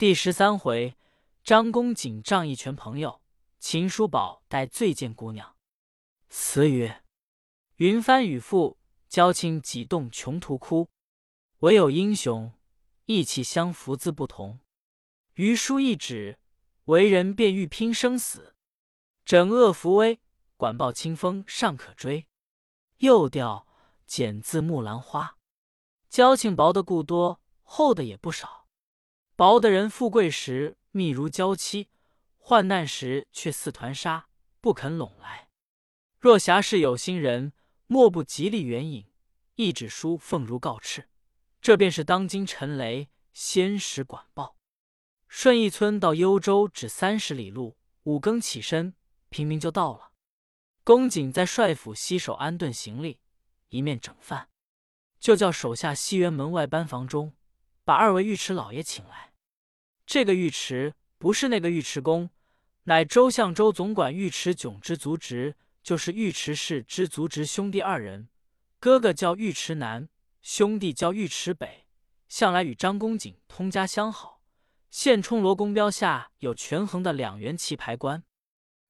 第十三回，张公瑾仗义全朋友，秦叔宝带醉见姑娘。词曰：云帆雨覆，交情几动穷途哭。唯有英雄，意气相扶自不同。余书一纸，为人便欲拼生死。枕恶扶危，管鲍清风尚可追。又调剪自木兰花。交情薄的故多，厚的也不少。薄的人富贵时密如娇妻，患难时却似团纱，不肯拢来。若侠士有心人，莫不极力援引，一纸书奉如告敕。这便是当今陈雷先使管报。顺义村到幽州只三十里路，五更起身，平民就到了。公瑾在帅府西首安顿行李，一面整饭，就叫手下西园门外班房中，把二位尉迟老爷请来。这个尉迟不是那个尉迟恭，乃周相周总管尉迟迥之族侄，就是尉迟氏之族侄兄弟二人。哥哥叫尉迟南，兄弟叫尉迟北，向来与张公瑾通家相好。现充罗公标下有权衡的两员旗牌官。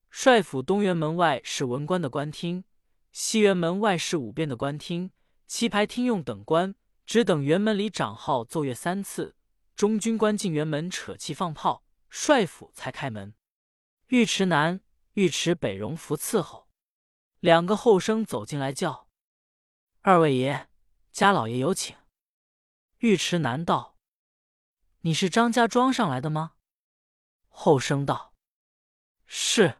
帅府东园门外是文官的官厅，西园门外是武便的官厅，旗牌厅用等官，只等辕门里长号奏乐三次。中军官进辕门扯气放炮，帅府才开门。尉迟南、尉迟北荣福伺候。两个后生走进来叫：“二位爷，家老爷有请。”尉迟南道：“你是张家庄上来的吗？”后生道：“是。”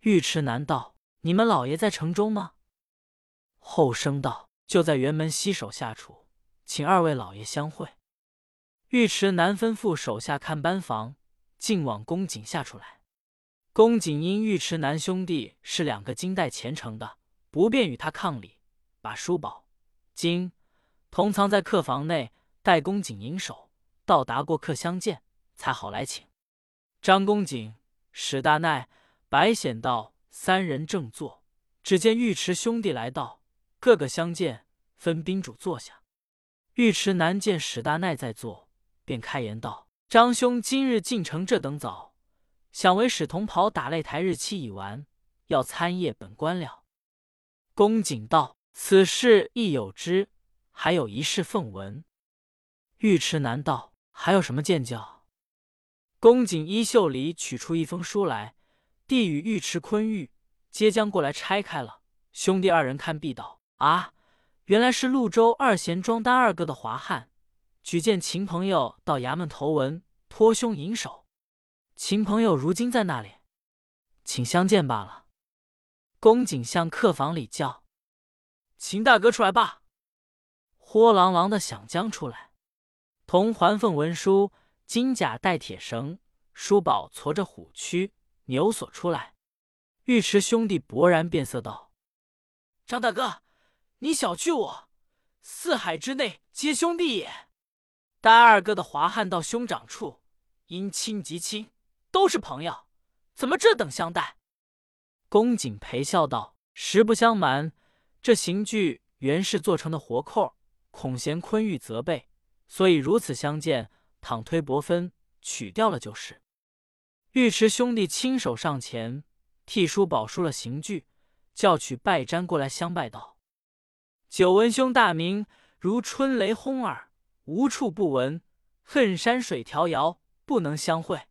尉迟南道：“你们老爷在城中吗？”后生道：“就在辕门西首下处，请二位老爷相会。”尉迟南吩咐手下看班房，竟往宫瑾下出来。宫瑾因尉迟南兄弟是两个金代虔诚的，不便与他抗礼，把书宝、金同藏在客房内，待公瑾迎手到达过客相见，才好来请。张公瑾、史大奈、白显道三人正坐，只见尉迟兄弟来到，个个相见，分宾主坐下。尉迟南见史大奈在坐。便开言道：“张兄今日进城这等早，想为使同袍打擂台，日期已完，要参谒本官了。”公瑾道：“此事亦有之，还有一事奉闻。”尉迟难道：“还有什么见教？”公瑾衣袖里取出一封书来，递与尉迟坤玉，皆将过来拆开了。兄弟二人看毕道：“啊，原来是潞州二贤庄单二哥的华汉。”举荐秦朋友到衙门投文，托兄引手。秦朋友如今在那里？请相见罢了。公瑾向客房里叫：“秦大哥出来吧！”豁啷啷的响将出来，同环凤文书，金甲带铁绳，书宝驮着虎躯，牛锁出来。尉迟兄弟勃然变色道：“张大哥，你小觑我！四海之内皆兄弟也。”大二哥的华汉到兄长处，因亲即亲，都是朋友，怎么这等相待？公瑾陪笑道：“实不相瞒，这刑具原是做成的活扣，恐嫌坤玉责备，所以如此相见，倘推薄分，取掉了就是。”尉迟兄弟亲手上前替叔宝输了刑具，叫取拜毡过来相拜道：“久闻兄大名，如春雷轰耳。”无处不闻，恨山水迢遥，不能相会。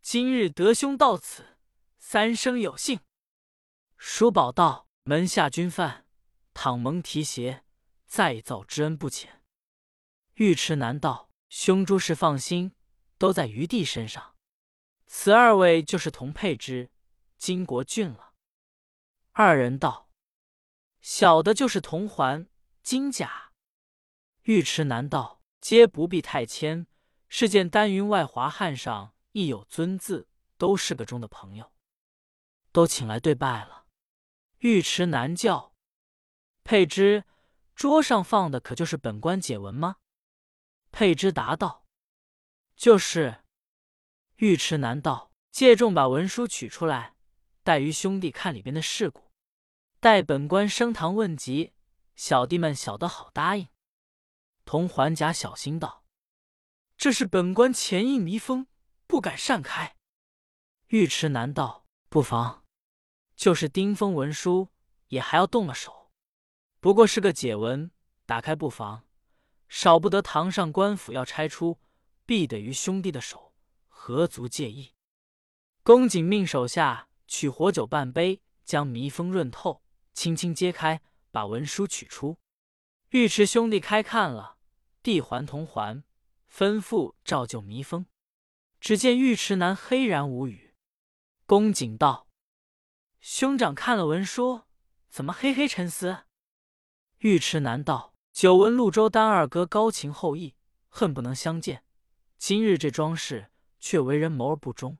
今日得兄到此，三生有幸。叔宝道：“门下军犯，倘蒙提携，再造之恩不浅。”尉迟南道：“兄诸事放心，都在余弟身上。此二位就是童配之、金国俊了。”二人道：“小的就是童环、金甲。”尉迟南道。皆不必太谦，是见丹云外华汉上亦有尊字，都是个中的朋友，都请来对拜了。尉迟南叫佩芝，桌上放的可就是本官解文吗？佩芝答道：“就是。”尉迟南道：“借重把文书取出来，待于兄弟看里边的事故，待本官升堂问及，小弟们晓得好答应。”同环甲小心道：“这是本官前印弥封，不敢擅开。”尉迟难道：“不妨，就是丁封文书，也还要动了手。不过是个解文，打开不妨，少不得堂上官府要拆出，必得于兄弟的手，何足介意？”公瑾命手下取火酒半杯，将弥封润透，轻轻揭开，把文书取出。尉迟兄弟开看了，递还铜环，吩咐照旧密封。只见尉迟南黑然无语。公瑾道：“兄长看了文书，怎么嘿嘿沉思？”尉迟南道：“久闻潞州丹二哥高情厚义，恨不能相见。今日这桩事，却为人谋而不忠。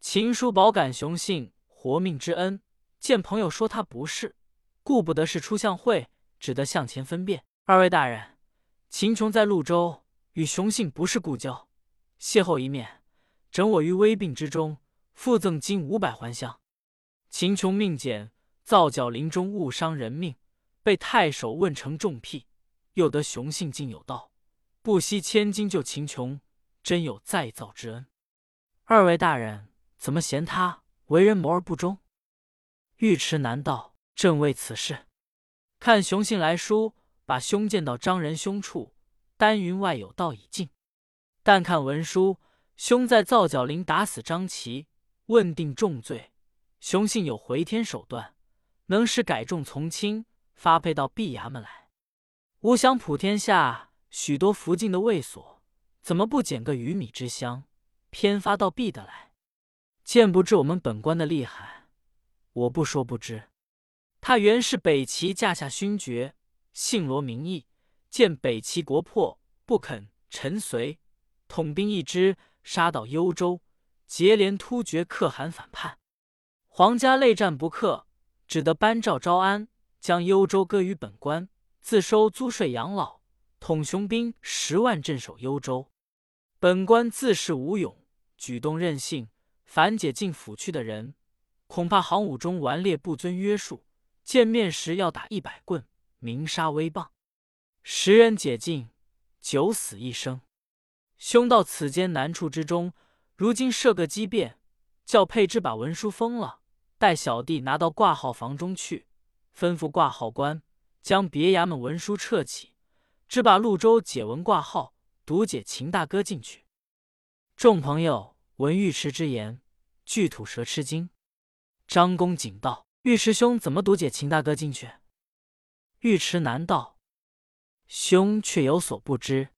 秦叔宝感雄信活命之恩，见朋友说他不是，顾不得是出相会，只得向前分辨。二位大人，秦琼在潞州与雄信不是故交，邂逅一面，整我于危病之中。”附赠金五百还乡。秦琼命简造角林中误伤人命，被太守问成重辟，又得雄信竟有道，不惜千金救秦琼，真有再造之恩。二位大人怎么嫌他为人谋而不忠？尉迟难道正为此事。看雄信来书，把凶剑到张仁兄处，丹云外有道已尽。但看文书，兄在皂角林打死张琪。问定重罪，雄信有回天手段，能使改重从轻，发配到毕衙门来。吾想普天下许多福晋的卫所，怎么不捡个鱼米之乡，偏发到毕的来？见不知我们本官的厉害，我不说不知。他原是北齐驾下勋爵，姓罗名义，见北齐国破，不肯臣随，统兵一支，杀到幽州。结连突厥可汗反叛，皇家内战不克，只得颁诏招安，将幽州割于本官，自收租税养老，统雄兵十万镇守幽州。本官自恃无勇，举动任性，凡解进府去的人，恐怕行伍中顽劣不遵约束，见面时要打一百棍，明杀威棒。十人解禁，九死一生。兄到此间难处之中。如今设个机变，叫佩芝把文书封了，带小弟拿到挂号房中去，吩咐挂号官将别衙门文书撤起，只把潞州解文挂号，独解秦大哥进去。众朋友闻尉迟之言，俱吐舌吃惊。张公瑾道：“尉迟兄怎么独解秦大哥进去？”尉迟难道：“兄却有所不知，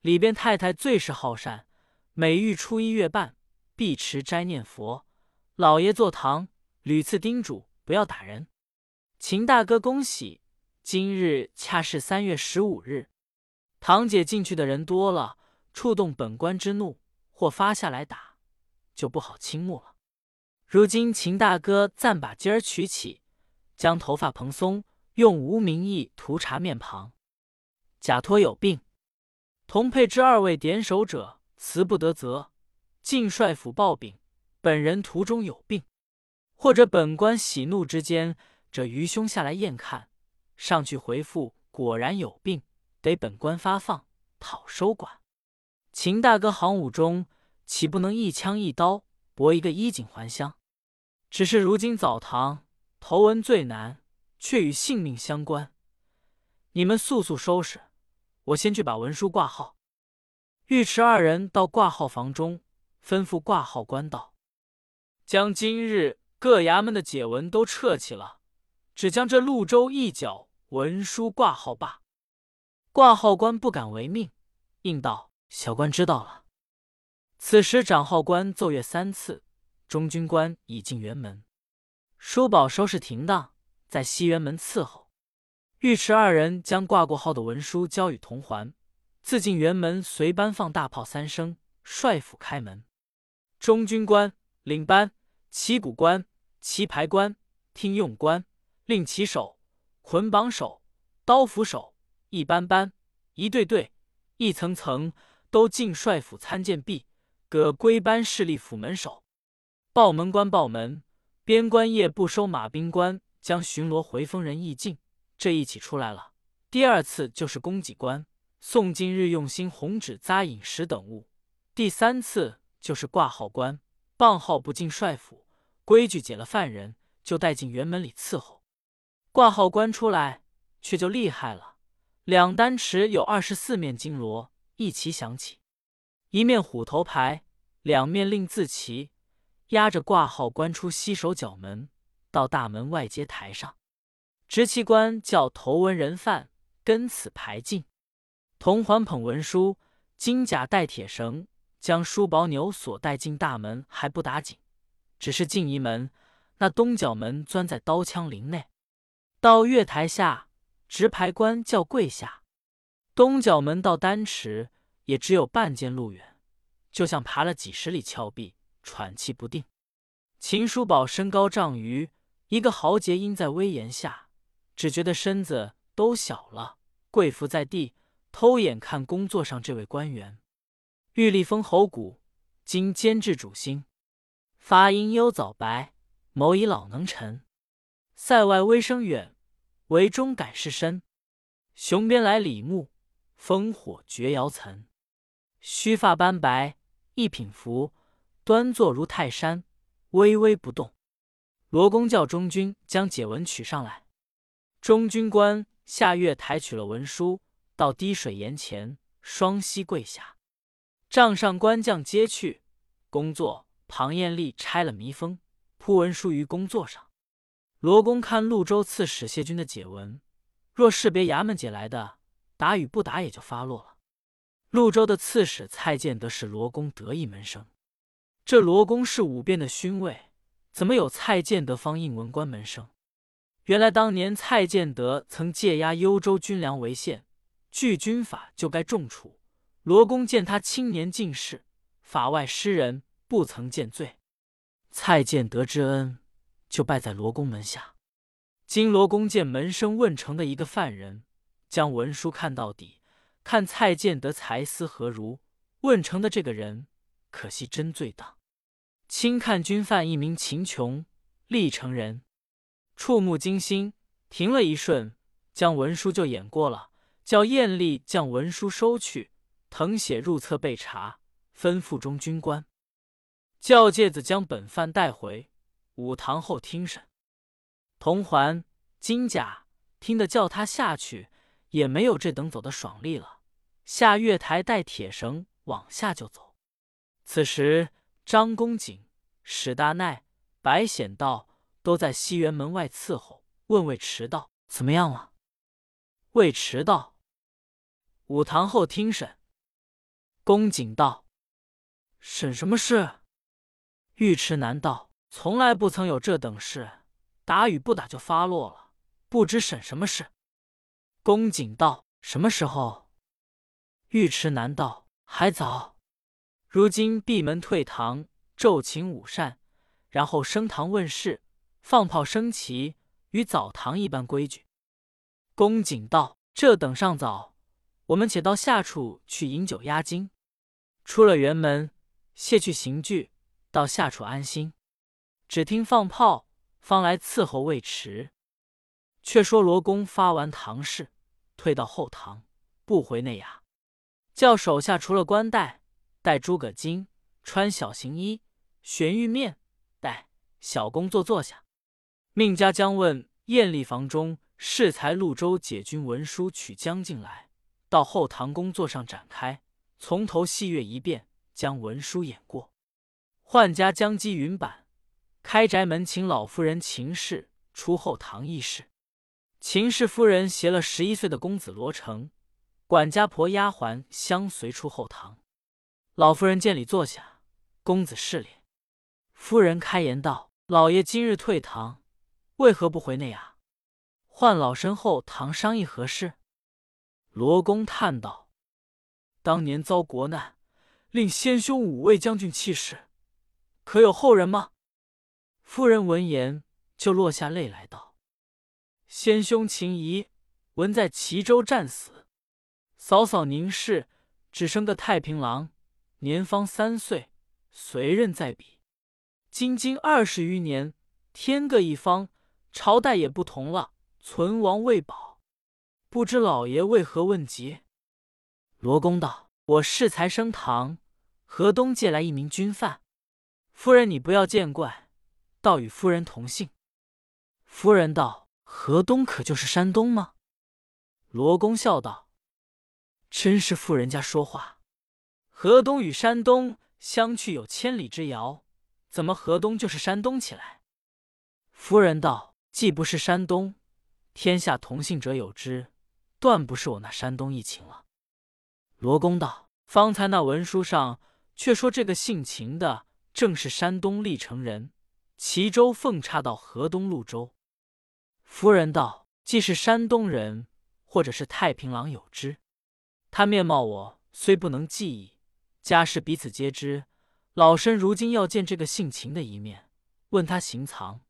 里边太太最是好善。”每遇初一月半，必持斋念佛。老爷坐堂，屡次叮嘱不要打人。秦大哥恭喜，今日恰是三月十五日。堂姐进去的人多了，触动本官之怒，或发下来打，就不好倾慕了。如今秦大哥暂把襟儿取起，将头发蓬松，用无名义涂搽面庞，假托有病。同配之二位点首者。辞不得责，晋帅府报禀，本人途中有病，或者本官喜怒之间，这愚兄下来验看，上去回复，果然有病，得本官发放讨收管。秦大哥行伍中，岂不能一枪一刀搏一个衣锦还乡？只是如今澡堂头文最难，却与性命相关。你们速速收拾，我先去把文书挂号。尉迟二人到挂号房中，吩咐挂号官道：“将今日各衙门的解文都撤起了，只将这潞州一角文书挂号罢。”挂号官不敢违命，应道：“小官知道了。”此时长号官奏乐三次，中军官已进辕门，叔宝收拾停当，在西辕门伺候。尉迟二人将挂过号的文书交与同环。自进辕门，随班放大炮三声，帅府开门。中军官、领班、旗鼓官、旗牌官、听用官、令旗手、捆绑手、刀斧手，一班班、一队队、一层层，都进帅府参见毕，各归班势力府门首。报门官报门，边关夜不收马兵官将巡逻回风人议进。这一起出来了。第二次就是供给官。宋今日用心红纸扎饮食等物。第三次就是挂号官，棒号不进帅府，规矩解了犯人就带进辕门里伺候。挂号官出来却就厉害了，两丹池有二十四面金锣一齐响起，一面虎头牌，两面令字旗，压着挂号官出西首角门，到大门外阶台上，执旗官叫头文人犯跟此排进。铜环捧文书，金甲带铁绳，将书宝牛锁带进大门，还不打紧，只是进一门，那东角门钻在刀枪林内。到月台下，执牌官叫跪下。东角门到丹池也只有半间路远，就像爬了几十里峭壁，喘气不定。秦叔宝身高丈余，一个豪杰因在威严下，只觉得身子都小了，跪伏在地。偷眼看工作上这位官员，玉立封喉骨，经监制主心，发音幽早白，谋以老能臣。塞外威声远，围中感事深。雄边来李牧，烽火绝瑶岑。须发斑白，一品服，端坐如泰山，巍巍不动。罗公叫中军将解文取上来。中军官下月台取了文书。到滴水岩前，双膝跪下。帐上官将接去工作。庞彦立拆了密封，铺文书于工作上。罗公看潞州刺史谢军的解文，若是别衙门解来的，打与不打也就发落了。潞州的刺史蔡建德是罗公得意门生，这罗公是五变的勋位，怎么有蔡建德方应文官门生？原来当年蔡建德曾借押幽州军粮为限。据军法就该重处。罗公见他青年进士，法外施人，不曾见罪。蔡建德之恩，就拜在罗公门下。今罗公见门生问成的一个犯人，将文书看到底，看蔡建德才思何如？问成的这个人，可惜真罪当。轻看军犯一名秦琼，历城人，触目惊心，停了一瞬，将文书就演过了。叫艳丽将文书收去，誊写入册备查，吩咐中军官叫介子将本犯带回武堂后听审。铜环、金甲听得叫他下去，也没有这等走的爽利了。下月台带铁绳往下就走。此时张公瑾、史大奈、白显道都在西园门外伺候，问魏迟道怎么样了？魏迟道。武堂后听审，公瑾道：“审什么事？”尉迟难道：“从来不曾有这等事，打与不打就发落了，不知审什么事。”公瑾道：“什么时候？”尉迟难道：“还早。如今闭门退堂，昼寝午膳，然后升堂问事，放炮升旗，与澡堂一般规矩。”公瑾道：“这等尚早。”我们且到下处去饮酒压惊。出了辕门，卸去刑具，到下处安心。只听放炮，方来伺候未迟。却说罗公发完堂事，退到后堂，不回内衙，叫手下除了官带，戴诸葛巾，穿小行衣，悬玉面，带小工作坐下。命家将问艳丽房中适才陆州解军文书取将进来。到后堂工作上展开，从头细阅一遍，将文书演过。宦家将积云板，开宅门请老夫人秦氏出后堂议事。秦氏夫人携了十一岁的公子罗成，管家婆丫鬟相随出后堂。老夫人见礼坐下，公子侍礼。夫人开言道：“老爷今日退堂，为何不回内衙？唤老身后堂商议何事？”罗公叹道：“当年遭国难，令先兄五位将军弃世，可有后人吗？”夫人闻言就落下泪来，道：“先兄秦仪闻在齐州战死，嫂嫂宁氏只生个太平郎，年方三岁，随任在彼。今经二十余年，天各一方，朝代也不同了，存亡未保。”不知老爷为何问及？罗公道：“我适才升堂，河东借来一名军犯。夫人，你不要见怪，倒与夫人同姓。”夫人道：“河东可就是山东吗？”罗公笑道：“真是妇人家说话。河东与山东相去有千里之遥，怎么河东就是山东起来？”夫人道：“既不是山东，天下同姓者有之，断不是我那山东一情了。”罗公道：“方才那文书上却说这个姓秦的正是山东历城人，齐州奉差到河东潞州。”夫人道：“既是山东人，或者是太平郎有之。他面貌我虽不能记忆，家世彼此皆知。老身如今要见这个姓秦的一面，问他行藏，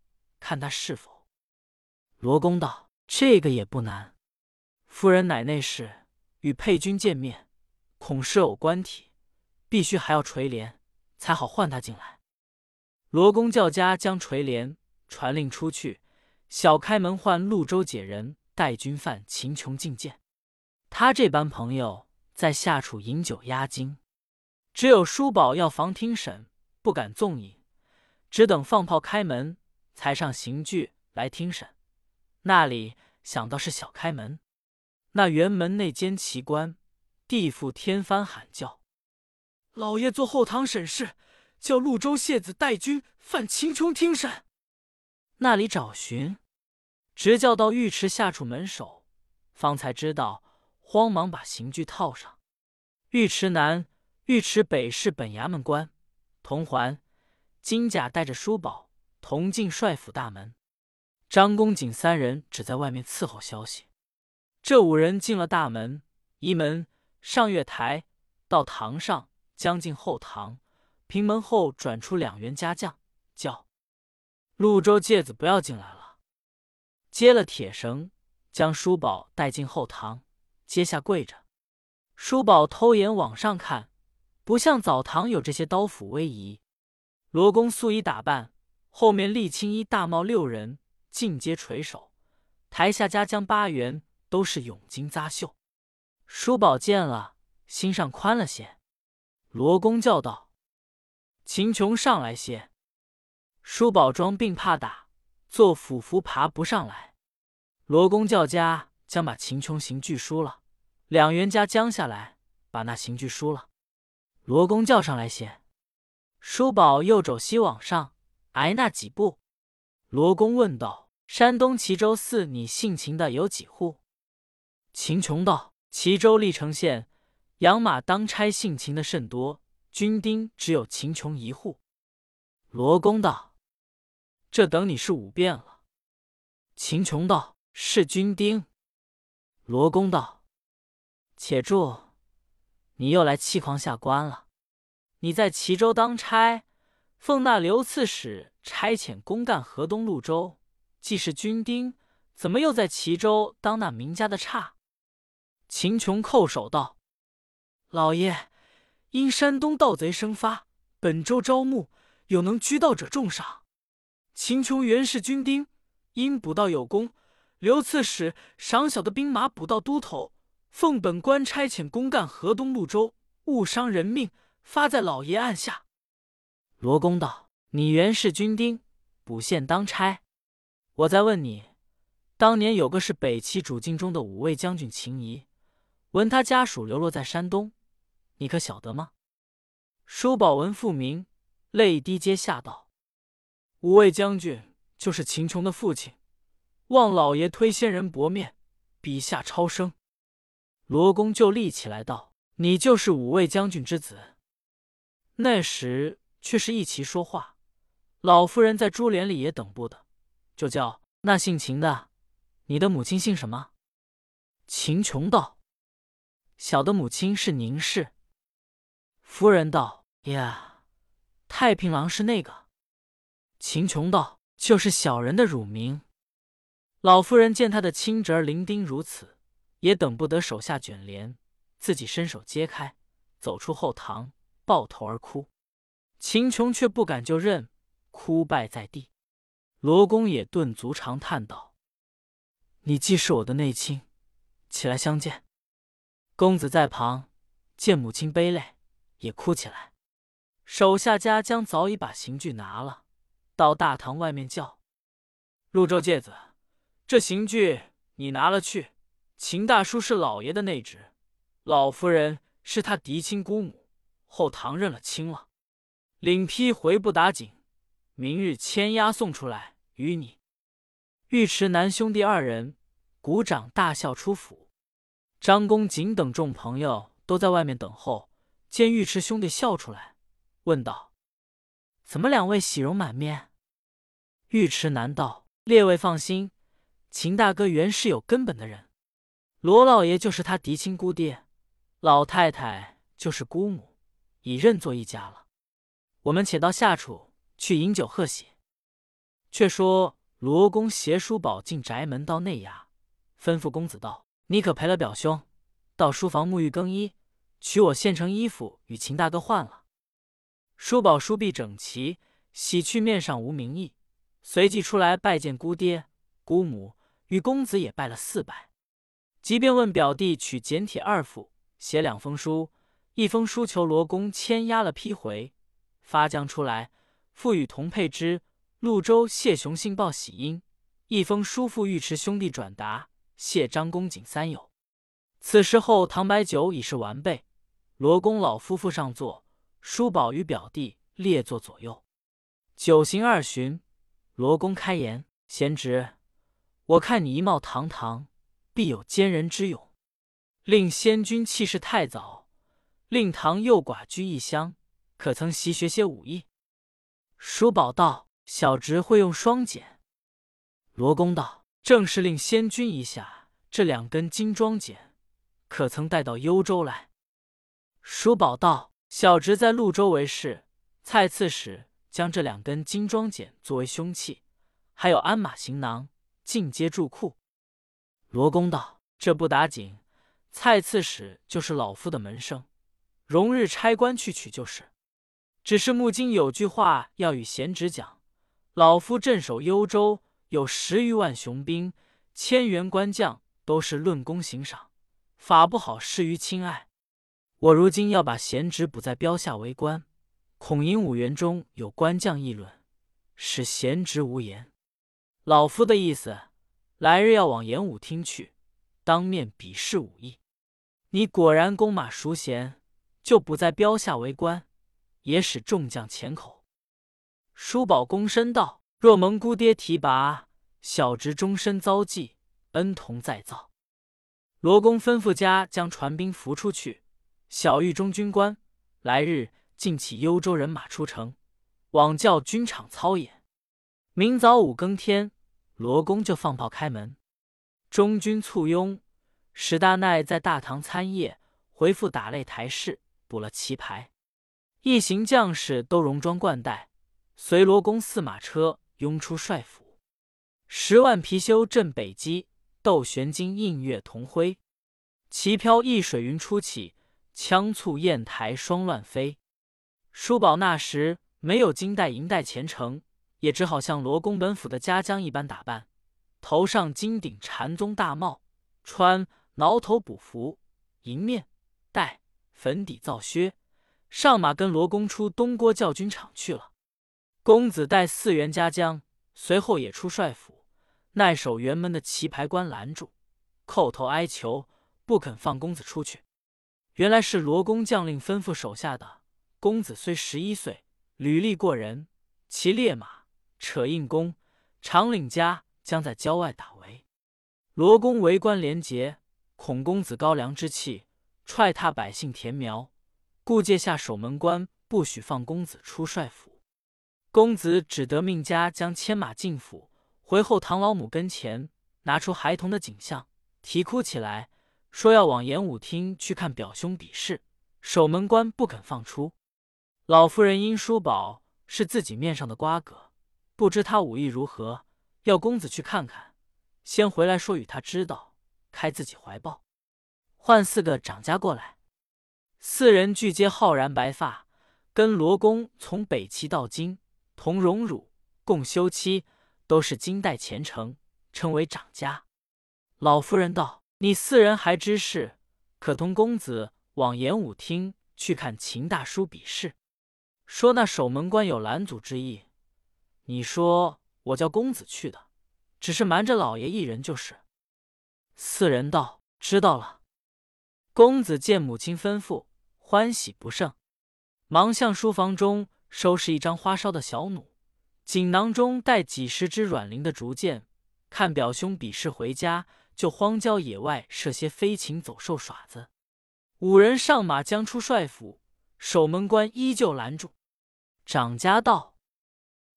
看他是否。”罗公道：“这个也不难。夫人乃内侍，与佩君见面。”恐是有官体，必须还要垂帘，才好唤他进来。罗公叫家将垂帘传令出去，小开门唤潞州解人带军犯秦琼觐见。他这般朋友在下处饮酒压惊，只有叔宝要防听审，不敢纵饮，只等放炮开门，才上刑具来听审。那里想到是小开门，那辕门内监奇官。地父天翻喊叫：“老爷坐后堂审事，叫潞州谢子带军犯秦琼听审。”那里找寻，直叫到尉迟下处门首，方才知道，慌忙把刑具套上。尉迟南、尉迟北是本衙门官，同环、金甲带着叔宝同进帅府大门。张公瑾三人只在外面伺候消息。这五人进了大门，移门。上月台，到堂上，将进后堂，平门后转出两员家将，叫潞州介子不要进来了。接了铁绳，将叔宝带进后堂，阶下跪着。叔宝偷眼往上看，不像澡堂有这些刀斧威仪。罗公素衣打扮，后面立青衣大帽六人，尽皆垂首。台下家将八员都是永金扎袖。叔宝见了，心上宽了些。罗公叫道：“秦琼上来些。”叔宝装病怕打，做俯伏爬不上来。罗公叫家将把秦琼刑具输了，两员家将下来把那刑具输了。罗公叫上来些，叔宝右肘膝往上挨那几步。罗公问道：“山东齐州寺，你姓秦的有几户？”秦琼道。齐州历城县养马当差姓秦的甚多，军丁只有秦琼一户。罗公道：“这等你是五遍了。”秦琼道：“是军丁。”罗公道：“且住，你又来欺狂下官了。你在齐州当差，奉那刘刺史差遣公干河东潞州，既是军丁，怎么又在齐州当那名家的差？”秦琼叩首道：“老爷，因山东盗贼生发，本州招募有能居盗者重赏。秦琼原是军丁，因捕盗有功，刘刺史赏小的兵马捕盗都头，奉本官差遣公干河东潞州，误伤人命，发在老爷案下。”罗公道：“你原是军丁，补县当差。我再问你，当年有个是北齐主境中的五位将军秦仪。”闻他家属流落在山东，你可晓得吗？叔宝闻父名，泪滴阶下道：“五位将军就是秦琼的父亲，望老爷推仙人薄面，笔下超生。”罗公就立起来道：“你就是五位将军之子。”那时却是一齐说话，老夫人在珠帘里也等不得，就叫那姓秦的：“你的母亲姓什么？”秦琼道。小的母亲是宁氏。夫人道：“呀，太平郎是那个。”秦琼道：“就是小人的乳名。”老夫人见他的亲侄儿伶仃如此，也等不得手下卷帘，自己伸手揭开，走出后堂，抱头而哭。秦琼却不敢就认，哭拜在地。罗公也顿足长叹道：“你既是我的内亲，起来相见。”公子在旁见母亲悲泪，也哭起来。手下家将早已把刑具拿了，到大堂外面叫：“陆州介子，这刑具你拿了去。秦大叔是老爷的内侄，老夫人是他嫡亲姑母，后堂认了亲了。领批回不打紧，明日牵押送出来与你。”尉迟南兄弟二人鼓掌大笑出府。张公瑾等众朋友都在外面等候，见尉迟兄弟笑出来。问道：“怎么两位喜容满面？”尉迟南道：“列位放心，秦大哥原是有根本的人，罗老爷就是他嫡亲姑爹，老太太就是姑母，已认作一家了。我们且到下处去饮酒贺喜。却说罗公携叔宝进宅门到内衙，吩咐公子道：“你可陪了表兄到书房沐浴更衣，取我现成衣服与秦大哥换了。”叔宝书毕整齐，洗去面上无名意，随即出来拜见姑爹姑母，与公子也拜了四拜。即便问表弟取简帖二副，写两封书，一封书求罗公签押了批回，发将出来，付与同佩之、潞州谢雄信报喜音；一封书付尉迟兄弟转达，谢张公瑾三友。此时后唐白酒已是完备，罗公老夫妇上座。叔宝与表弟列坐左右，九行二巡。罗公开言：“贤侄，我看你一貌堂堂，必有奸人之勇。令仙君气势太早，令堂幼寡居异乡，可曾习学些武艺？”叔宝道：“小侄会用双锏。”罗公道：“正是令仙君一下，这两根金装锏，可曾带到幽州来？”叔宝道。小侄在潞州为事，蔡刺史将这两根金装锏作为凶器，还有鞍马行囊，尽皆住库。罗公道：“这不打紧，蔡刺史就是老夫的门生，容日差官去取就是。只是木金有句话要与贤侄讲：老夫镇守幽州，有十余万雄兵，千员官将，都是论功行赏，法不好施于亲爱。”我如今要把贤侄补在标下为官，恐引五员中有官将议论，使贤侄无言。老夫的意思，来日要往演武厅去，当面比试武艺。你果然弓马熟娴，就不在标下为官，也使众将浅口。叔宝躬身道：“若蒙姑爹提拔，小侄终身遭际，恩同再造。”罗公吩咐家将传兵扶出去。小狱中军官，来日尽起幽州人马出城，往教军场操演。明早五更天，罗公就放炮开门。中军簇拥，史大奈在大堂参谒，回复打擂台式，补了旗牌。一行将士都戎装冠带，随罗公四马车拥出帅府。十万貔貅镇北击，斗玄金映月同辉。旗飘易水云初起。枪簇砚台双乱飞，叔宝那时没有金带银带前程，也只好像罗公本府的家将一般打扮，头上金顶禅宗大帽，穿挠头补服，银面带粉底皂靴，上马跟罗公出东郭教军场去了。公子带四员家将，随后也出帅府，奈守辕门的旗牌官拦住，叩头哀求，不肯放公子出去。原来是罗公将令吩咐手下的公子，虽十一岁，履历过人，骑烈马，扯印弓，长领家将在郊外打围。罗公为官廉洁，恐公子高粱之气，踹踏百姓田苗，故借下守门官，不许放公子出帅府。公子只得命家将牵马进府，回后唐老母跟前，拿出孩童的景象，啼哭起来。说要往演武厅去看表兄比试，守门官不肯放出。老夫人因叔宝是自己面上的瓜葛，不知他武艺如何，要公子去看看，先回来说与他知道，开自己怀抱。唤四个掌家过来，四人俱皆浩然白发，跟罗公从北齐到今，同荣辱，共休妻，都是金代前程，称为掌家。老夫人道。你四人还知事，可同公子往演武厅去看秦大叔比试，说那守门官有拦阻之意。你说我叫公子去的，只是瞒着老爷一人就是。四人道：“知道了。”公子见母亲吩咐，欢喜不胜，忙向书房中收拾一张花哨的小弩，锦囊中带几十支软灵的竹箭。看表兄比试回家，就荒郊野外设些飞禽走兽耍子。五人上马将出帅府，守门官依旧拦住。掌家道：“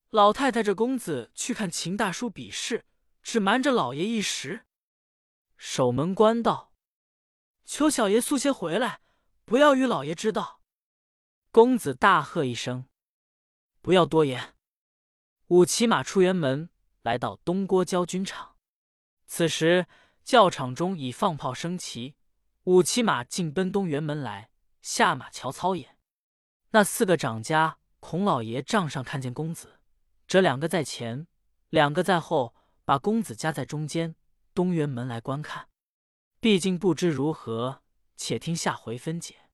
老太太，这公子去看秦大叔比试，只瞒着老爷一时。”守门官道：“求小爷速些回来，不要与老爷知道。”公子大喝一声：“不要多言！”五骑马出辕门。来到东郭教军场，此时教场中已放炮升旗，五骑马进奔东辕门来，下马瞧操演。那四个长家，孔老爷帐上看见公子，这两个在前，两个在后，把公子夹在中间，东园门来观看。毕竟不知如何，且听下回分解。